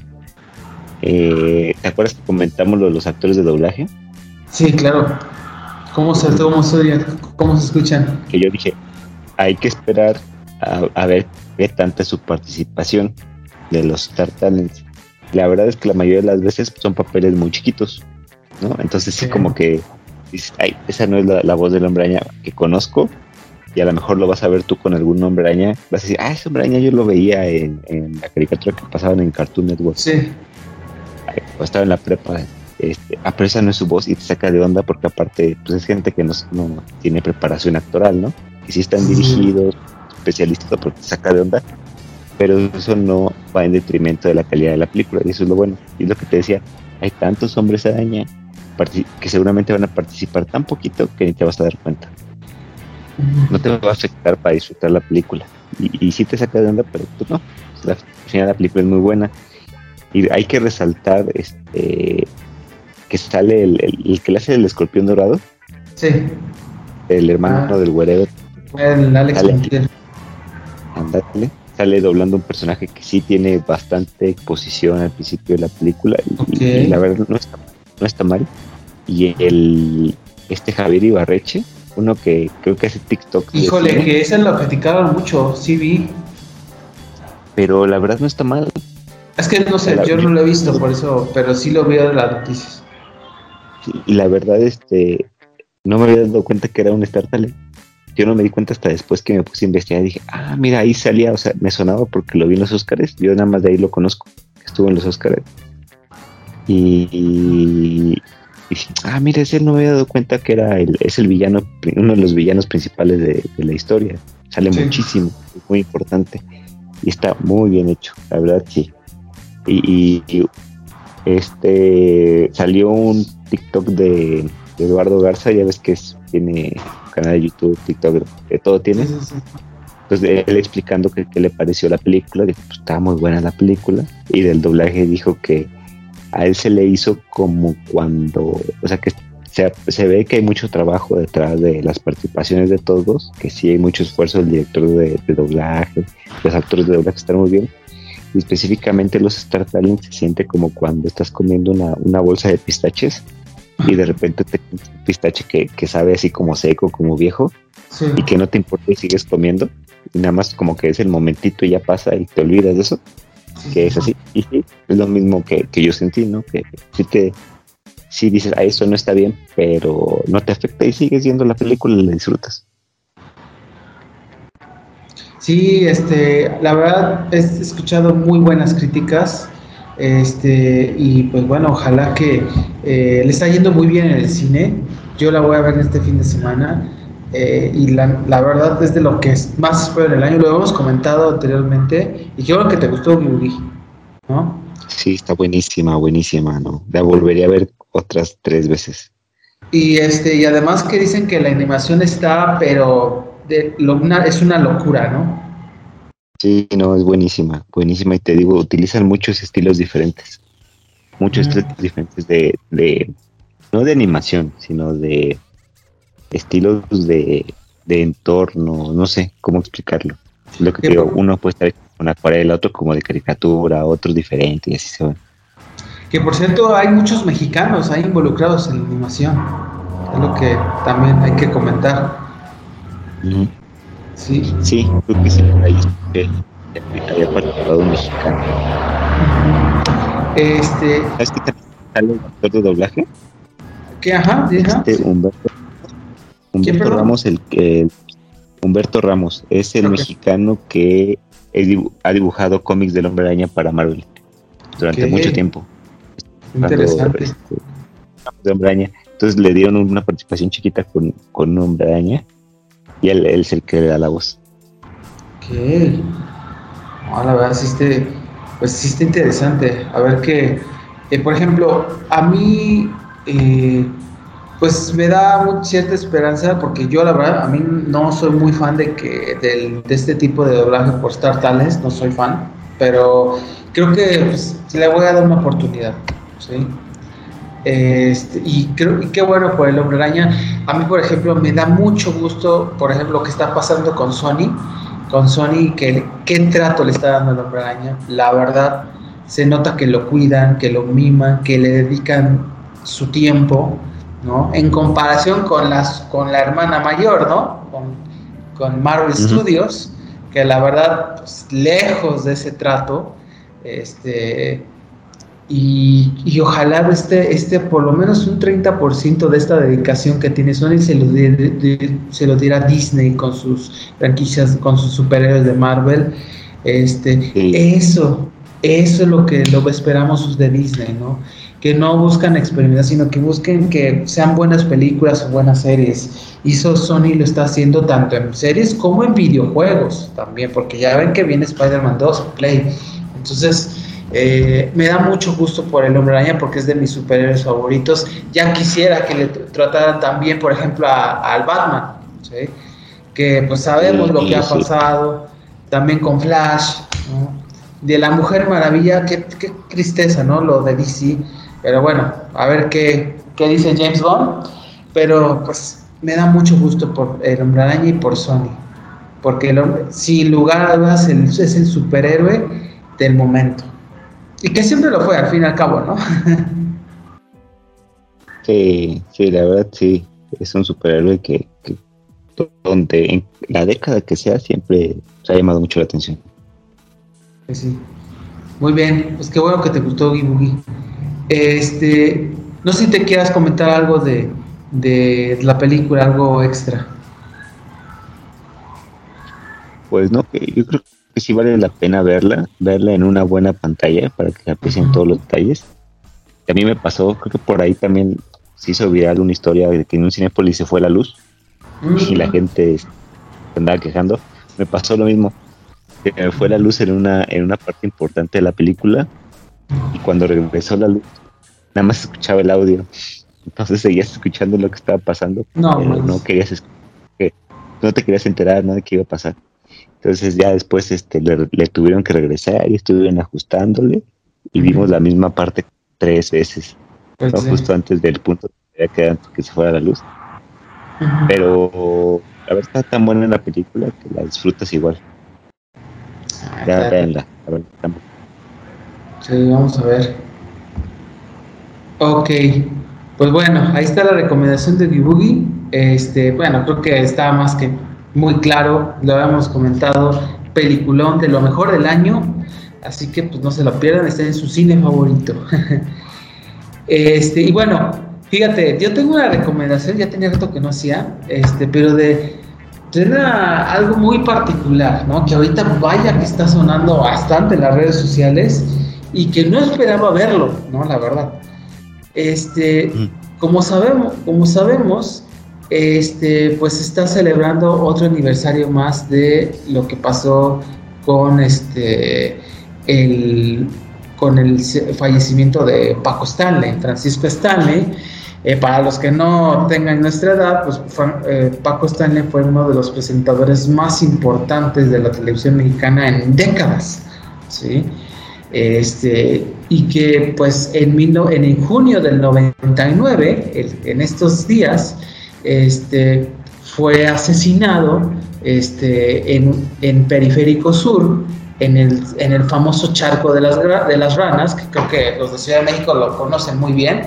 Eh, ¿Te acuerdas que comentamos lo de los actores de doblaje? Sí, claro. ¿Cómo se, cómo se, cómo se escuchan? Que yo dije, hay que esperar a, ver qué tanta es su participación de los Star Talents. La verdad es que la mayoría de las veces son papeles muy chiquitos, ¿no? Entonces sí, como que dices, ay, esa no es la, voz del hombre que conozco, y a lo mejor lo vas a ver tú con algún hombre araña, vas a decir, ah, ese hombre araña yo lo veía en, la caricatura que pasaban en Cartoon Network. Sí. o estaba en la prepa, este, ah, pero esa no es su voz y te saca de onda porque aparte, pues es gente que no, no tiene preparación actoral, ¿no? Que sí están dirigidos, especialistas porque te saca de onda, pero eso no va en detrimento de la calidad de la película y eso es lo bueno. Y lo que te decía, hay tantos hombres araña que seguramente van a participar tan poquito que ni te vas a dar cuenta. No te va a afectar para disfrutar la película. Y, y sí te saca de onda, pero pues no. La, al final la película es muy buena. Y hay que resaltar este que sale el, que le hace el escorpión dorado. Sí. El hermano ah. del güerero. El Alex Andale sale doblando un personaje que sí tiene bastante exposición al principio de la película y, la verdad no está, no está mal. Y el este Javier Ibarreche, uno que creo que hace TikTok. Híjole, que ese lo criticaron mucho, sí vi. Pero la verdad no está mal. Es que no sé, yo no lo he visto por eso, pero sí lo veo en las noticias. y la verdad, este, no me había dado cuenta que era un Star Talent yo no me di cuenta hasta después que me puse a investigar y dije, ah, mira, ahí salía, o sea, me sonaba porque lo vi en los Oscars, yo nada más de ahí lo conozco, estuvo en los Oscars. Y, dije, ah, mira, ese no me había dado cuenta que era el, es el villano, uno de los villanos principales de, la historia. Sale muchísimo, muy importante. Y está muy bien hecho, la verdad sí. Y, este salió un TikTok de, Eduardo Garza, ya ves que es, tiene canal de YouTube, TikTok, que todo tiene. Entonces él explicando que, le pareció la película, dijo, pues estaba muy buena la película, y del doblaje dijo que a él se le hizo como cuando, o sea que se, se ve que hay mucho trabajo detrás de las participaciones de todos, que sí hay mucho esfuerzo del director de, doblaje, los actores de doblaje están muy bien, y específicamente los Star Talents se siente como cuando estás comiendo una, una bolsa de pistaches y de repente te un pistache que, sabe así como seco, como viejo, y que no te importa y sigues comiendo, y nada más como que es el momentito y ya pasa y te olvidas de eso, que es así. Y es lo mismo que, yo sentí, ¿no? Que sí te, sí dices, ah, eso no está bien, pero no te afecta y sigues viendo la película y la disfrutas. Sí, este, la verdad he escuchado muy buenas críticas este, y pues bueno, ojalá que eh, le está yendo muy bien en el cine. Yo la voy a ver este fin de semana. Eh, y la, verdad es de lo que más espero en el año. Lo hemos comentado anteriormente. Y creo que te gustó Yuri, ¿no? Sí, está buenísima, buenísima, ¿no? La volvería a ver otras tres veces. Y este, y además que dicen que la animación está, pero de, es una locura, ¿no? Sí, no, es buenísima, buenísima. Y te digo, utilizan muchos estilos diferentes. Muchos estilos diferentes de, de, no de animación, sino de estilos de, de entorno, no sé cómo explicarlo. Lo que digo, uno puede estar con acuarela, otro como de caricatura, otro diferente y así se va. Que por cierto, hay muchos mexicanos ahí involucrados en la animación. Es lo que también hay que comentar. Sí. Sí, creo que sí, ahí había participado un mexicano. Este. ¿Sabes qué sale el actor de doblaje? ¿Qué? Ajá, este, Humberto, Humberto Ramos, el que. Humberto Ramos es el mexicano que ha dibujado cómics del Hombre Araña para Marvel durante mucho tiempo. Interesante. Este, de Hombre Araña. Entonces le dieron una participación chiquita con, con Hombre Araña y él, es el que le da la voz. Ok. No, la verdad sí está, pues sí está interesante. A ver qué, eh, por ejemplo, a mí, eh, pues me da cierta esperanza porque yo la verdad, a mí no soy muy fan de, que, de, este tipo de doblaje por Star Talents, no soy fan, pero creo que pues, le voy a dar una oportunidad. ¿sí? Este, y creo y qué bueno por el hombre araña. A mí, por ejemplo, me da mucho gusto, por ejemplo, lo que está pasando con Sony, con Sony, que qué trato le está dando el hombre araña. La verdad, se nota que lo cuidan, que lo miman, que le dedican su tiempo, ¿no? En comparación con, las, con la hermana mayor, ¿no? Con, Marvel Studios, que la verdad, pues, lejos de ese trato, este, y, ojalá este, este, por lo menos un 30% de esta dedicación que tiene Sony se lo, se lo diera Disney con sus franquicias, con sus superhéroes de Marvel. Este, Eso, eso es lo que lo esperamos de Disney, ¿no? Que no buscan experimentar, sino que busquen que sean buenas películas o buenas series. Y eso Sony lo está haciendo tanto en series como en videojuegos también, porque ya ven que viene Spider-Man 2 Play. Entonces, eh, me da mucho gusto por el Hombre Araña porque es de mis superhéroes favoritos. Ya quisiera que le trataran también, por ejemplo, al Batman, que pues sabemos lo que ha pasado, también con Flash, de la Mujer Maravilla, qué, tristeza, ¿no? Lo de DC, pero bueno, a ver qué, qué dice James Bond, pero pues me da mucho gusto por el Hombre Araña y por Sony, porque el hombre, sin lugar a dudas es el superhéroe del momento. Y que siempre lo fue, al fin y al cabo, ¿no? sí, sí, la verdad sí. Es un superhéroe que, donde en la década que sea siempre se ha llamado mucho la atención. sí. Muy bien, pues qué bueno que te gustó Gibugi. Este, no sé si te quieras comentar algo de, de la película, algo extra. Pues no, yo creo que sí vale la pena verla, verla en una buena pantalla para que se aprecien todos los detalles. A mí me pasó, creo que por ahí también se hizo viral una historia de que en un Cinepolis se fue la luz y la gente se andaba quejando. Me pasó lo mismo. Que fue la luz en una, en una parte importante de la película y cuando regresó la luz, nada más escuchaba el audio. Entonces seguías escuchando lo que estaba pasando. No, no querías no te querías enterar nada de qué iba a pasar. Entonces ya después este, le, tuvieron que regresar y estuvieron ajustándole y vimos la misma parte tres veces, pues justo antes del punto que que se fuera la luz. Pero la verdad está tan buena en la película que la disfrutas igual. Ah, ya veanla, a ver, Sí, vamos a ver. Ok, pues bueno, ahí está la recomendación de Dibugi. Este, bueno, creo que está más que muy claro, lo habíamos comentado, peliculón de lo mejor del año, así que pues no se lo pierdan, está en su cine favorito. este, y bueno, fíjate, yo tengo una recomendación, ya tenía rato que no hacía, este, pero de, algo muy particular, ¿no? Que ahorita vaya que está sonando bastante en las redes sociales y que no esperaba verlo, ¿no? La verdad. Este, como sabemos, como sabemos, este, pues está celebrando otro aniversario más de lo que pasó con este el con el fallecimiento de Paco Stanley, Francisco Stanley. Eh, para los que no tengan nuestra edad, pues eh, Paco Stanley fue uno de los presentadores más importantes de la televisión mexicana en décadas, ¿sí? Este, y que pues en, en junio del 99, en estos días, este, fue asesinado este, en, Periférico Sur, en el, en el famoso charco de las, de las ranas, que creo que los de Ciudad de México lo conocen muy bien,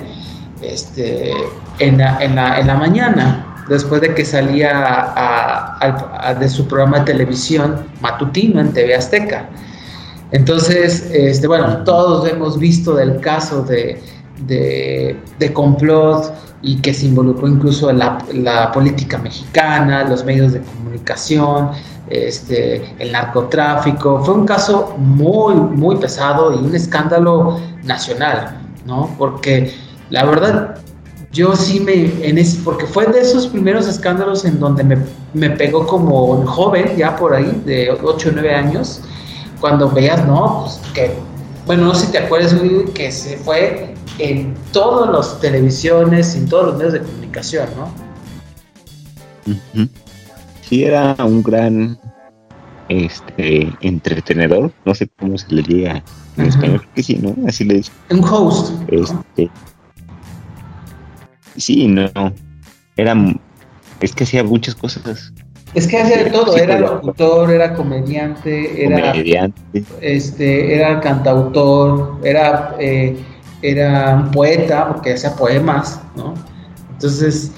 este, en, la, en, la, en la mañana, después de que salía de su programa de televisión matutino en TV Azteca. Entonces, este, bueno, todos hemos visto del caso de, de, complot y que se involucró incluso en la, política mexicana, los medios de comunicación, este, el narcotráfico. Fue un caso muy, muy pesado y un escándalo nacional, ¿no? Porque la verdad, yo sí me, en ese, porque fue de esos primeros escándalos en donde me, me pegó como joven, ya por ahí, de 8 o 9 años, cuando veías, ¿no? Pues que, bueno, no sé si te acuerdas, que se fue en todas las televisiones, en todos los medios de comunicación, ¿no? Sí, era un gran este entretenedor, no sé cómo se le diga en español, que sí, ¿no? Así le dicen. Un host. Este, Sí, no, era, es que hacía muchas cosas. Es que hacía de todo, era locutor, era comediante, era comediante. este, era cantautor, era eh, era un poeta porque hacía poemas, ¿no? Entonces,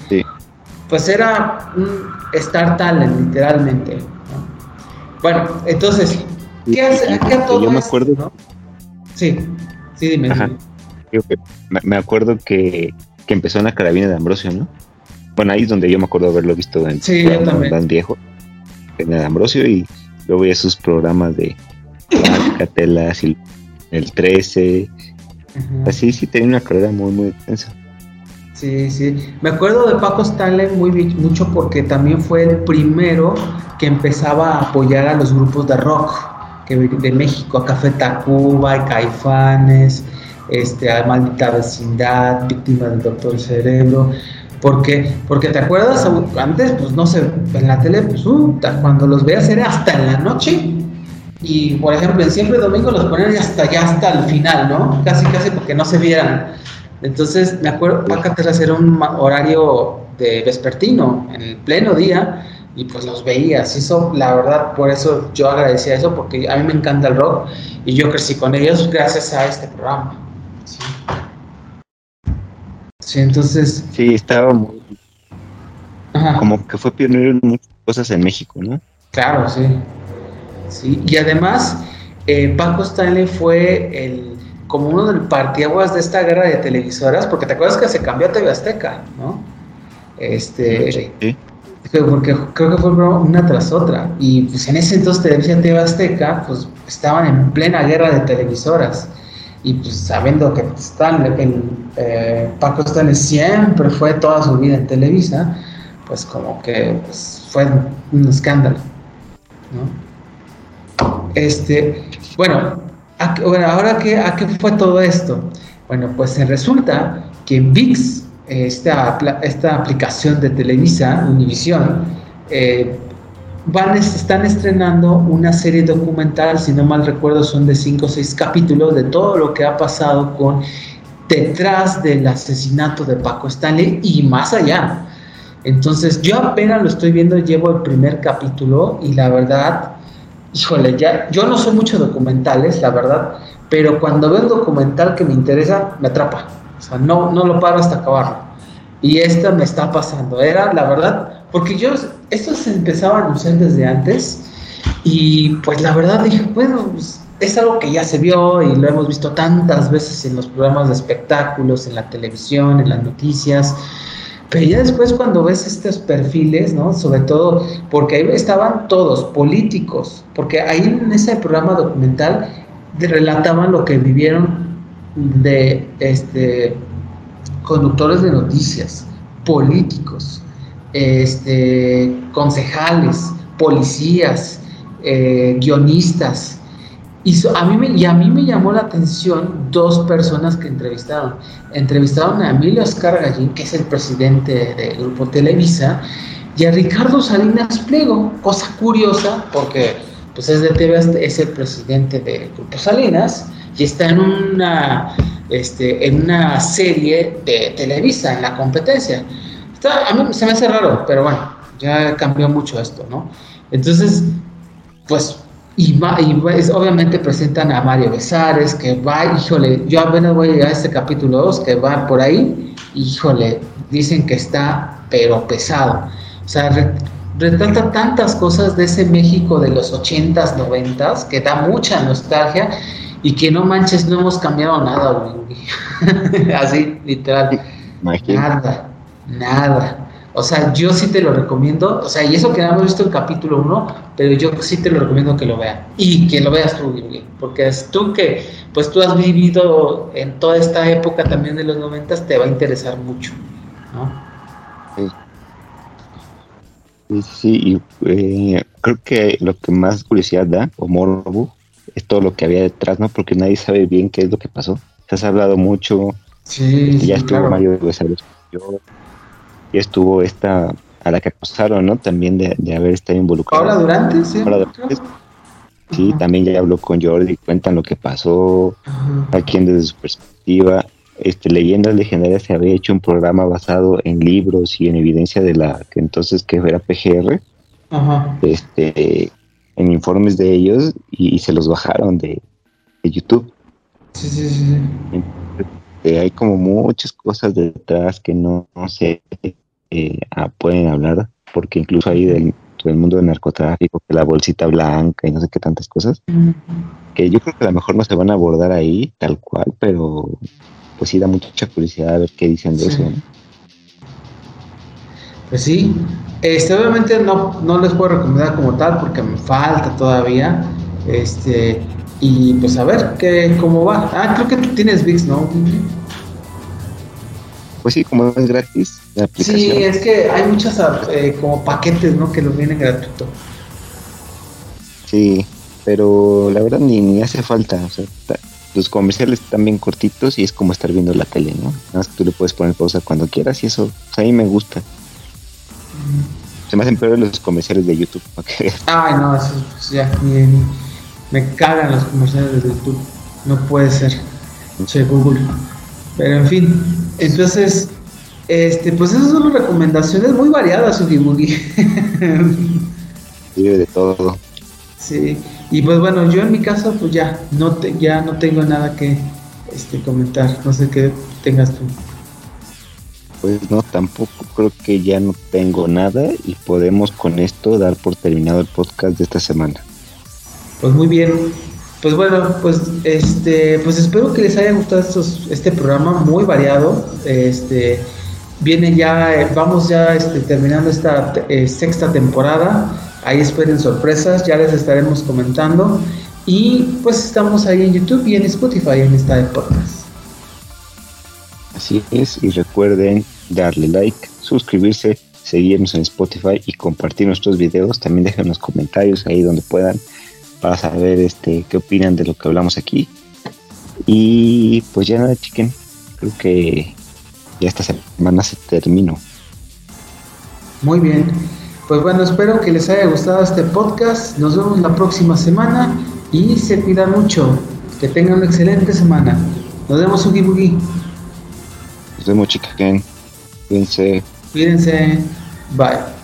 pues era un Star Talent, literalmente. Bueno, entonces, ¿qué hace? ¿Qué a todo Yo me acuerdo. Sí, sí, dime. Me, acuerdo que, que, empezó en la carabina de Ambrosio, ¿no? Bueno, ahí es donde yo me acuerdo haberlo visto en sí, también. viejo, en el Ambrosio, y luego veía sus programas de Catelas y el 13. Así sí tenía una carrera muy, muy extensa. Sí, sí. Me acuerdo de Paco Stanley muy mucho porque también fue el primero que empezaba a apoyar a los grupos de rock que de México, a Café Tacuba, Caifanes, este, a Maldita Vecindad, Víctima del Doctor Cerebro. Porque, porque te acuerdas, antes, pues no sé, en la tele, pues uh, cuando los veas era hasta en la noche. Y por ejemplo, en Siempre Domingo los ponían hasta ya hasta el final, ¿no? Casi, casi porque no se vieran. Entonces, me acuerdo, Pacatelas era un horario de vespertino, en el pleno día, y pues los veías. Eso, la verdad, por eso yo agradecía eso, porque a mí me encanta el rock y yo crecí con ellos gracias a este programa. Sí, sí entonces. Sí, estaba muy. Como que fue pionero en muchas cosas en México, ¿no? Claro, sí. Sí, y además, eh, Paco Stanley fue el como uno del partiaguas de esta guerra de televisoras, porque te acuerdas que se cambió a TV Azteca, ¿no? Este, sí. porque creo que fue una tras otra, y pues en ese entonces Televisa TV Azteca, pues estaban en plena guerra de televisoras, y pues sabiendo que eh, Paco Stanley siempre fue toda su vida en Televisa, pues como que pues, fue un escándalo, ¿no? Este, bueno, bueno, ahora ¿a qué fue todo esto? Bueno, pues resulta que VIX, esta, esta aplicación de Televisa, Univisión, eh, van, están estrenando una serie documental, si no mal recuerdo, son de 5 o 6 capítulos de todo lo que ha pasado con detrás del asesinato de Paco Stanley y más allá. Entonces, yo apenas lo estoy viendo, llevo el primer capítulo y la verdad híjole, ya, yo no soy mucho documentales, la verdad, pero cuando veo un documental que me interesa, me atrapa. O sea, no, no lo paro hasta acabarlo. Y esto me está pasando. Era, la verdad, porque yo, estos se empezaba a anunciar desde antes. Y pues la verdad dije, bueno, pues, es algo que ya se vio y lo hemos visto tantas veces en los programas de espectáculos, en la televisión, en las noticias. Pero ya después cuando ves estos perfiles, ¿no? Sobre todo porque ahí estaban todos, políticos, porque ahí en ese programa documental relataban lo que vivieron de este conductores de noticias, políticos, este, concejales, policías, eh, guionistas, y, a mí me, llamó la atención dos personas que entrevistaron. Entrevistaron a Emilio Oscar Gallín, que es el presidente del Grupo Televisa, y a Ricardo Salinas Pliego, cosa curiosa, porque pues es de TV, es el presidente del Grupo Salinas, y está en una, este, en una serie de Televisa, en la competencia. A mí se me hace raro, pero bueno, ya cambió mucho esto, ¿no? Entonces, pues y, va, y obviamente presentan a Mario Besares, que va, híjole, yo apenas voy a llegar a este capítulo 2, que va por ahí, híjole, dicen que está, pero pesado. O sea, retrata tantas cosas de ese México de los 80s, 90s, que da mucha nostalgia y que no manches, no hemos cambiado nada. Así, literal. Nada, nada. O sea, yo sí te lo recomiendo, o sea, y eso que no hemos visto el capítulo 1, pero yo sí te lo recomiendo que lo vean. Y que lo veas tú, porque es tú que, pues tú has vivido en toda esta época también de los 90, te va a interesar mucho, ¿no? Sí, sí, y eh, creo que lo que más curiosidad da, o morbo, es todo lo que había detrás, ¿no? Porque nadie sabe bien qué es lo que pasó. Se has hablado mucho, sí, ya estuvo claro. Mario de y estuvo esta a la que acusaron, ¿no? También de, haber estado involucrado. Ahora Durante, sí. Sí, también ya habló con Jordi, cuentan lo que pasó, a quien desde su perspectiva. Este, Leyendas Legendarias se había hecho un programa basado en libros y en evidencia de la que entonces que era PGR este en informes de ellos y, se los bajaron de, YouTube. Sí, sí, sí. Este, hay como muchas cosas detrás que no, se eh, ah, pueden hablar, porque incluso hay del, mundo del narcotráfico, que la bolsita blanca y no sé qué tantas cosas, que yo creo que a lo mejor no se van a abordar ahí tal cual, pero pues sí da mucha curiosidad a ver qué dicen de eso. Pues sí, este, obviamente no, no les puedo recomendar como tal porque me falta todavía. Este, y pues a ver qué, cómo va. Ah, creo que tú tienes VIX, ¿no? Pues sí, como es gratis la aplicación. Sí, es que hay muchas eh, como paquetes, ¿no? Que los vienen gratuito. Sí, pero la verdad ni, ni hace falta. O sea, los comerciales están bien cortitos y es como estar viendo la tele, ¿no? Nada más que tú le puedes poner pausa cuando quieras y eso, pues, a mí me gusta. Se me hacen peor los comerciales de YouTube. Ay, no, eso pues, ya, me cagan los comerciales de YouTube. No puede ser. Soy Google. Pero en fin, entonces, este, pues esas son las recomendaciones muy variadas, Ugi Boogie. Vive de todo. Sí, y pues bueno, yo en mi caso, pues ya no, te, ya no tengo nada que este, comentar. No sé qué tengas tú. Pues no, tampoco creo que ya no tengo nada y podemos con esto dar por terminado el podcast de esta semana. Pues muy bien. Pues bueno, pues este, pues espero que les haya gustado estos, este programa muy variado. Este viene ya, vamos ya este, terminando esta eh, sexta temporada. Ahí esperen sorpresas, ya les estaremos comentando. Y pues estamos ahí en YouTube y en Spotify en esta podcast. Así es, y recuerden darle like, suscribirse, seguirnos en Spotify y compartir nuestros videos. También dejen los comentarios ahí donde puedan para saber este qué opinan de lo que hablamos aquí. Y pues ya nada, chiquen. Creo que ya esta semana se terminó. Muy bien. Pues bueno, espero que les haya gustado este podcast. Nos vemos la próxima semana y se cuidan mucho. Que tengan una excelente semana. Nos vemos, Ugi Bugi. Nos vemos, chiquen. Cuídense. Cuídense. Bye.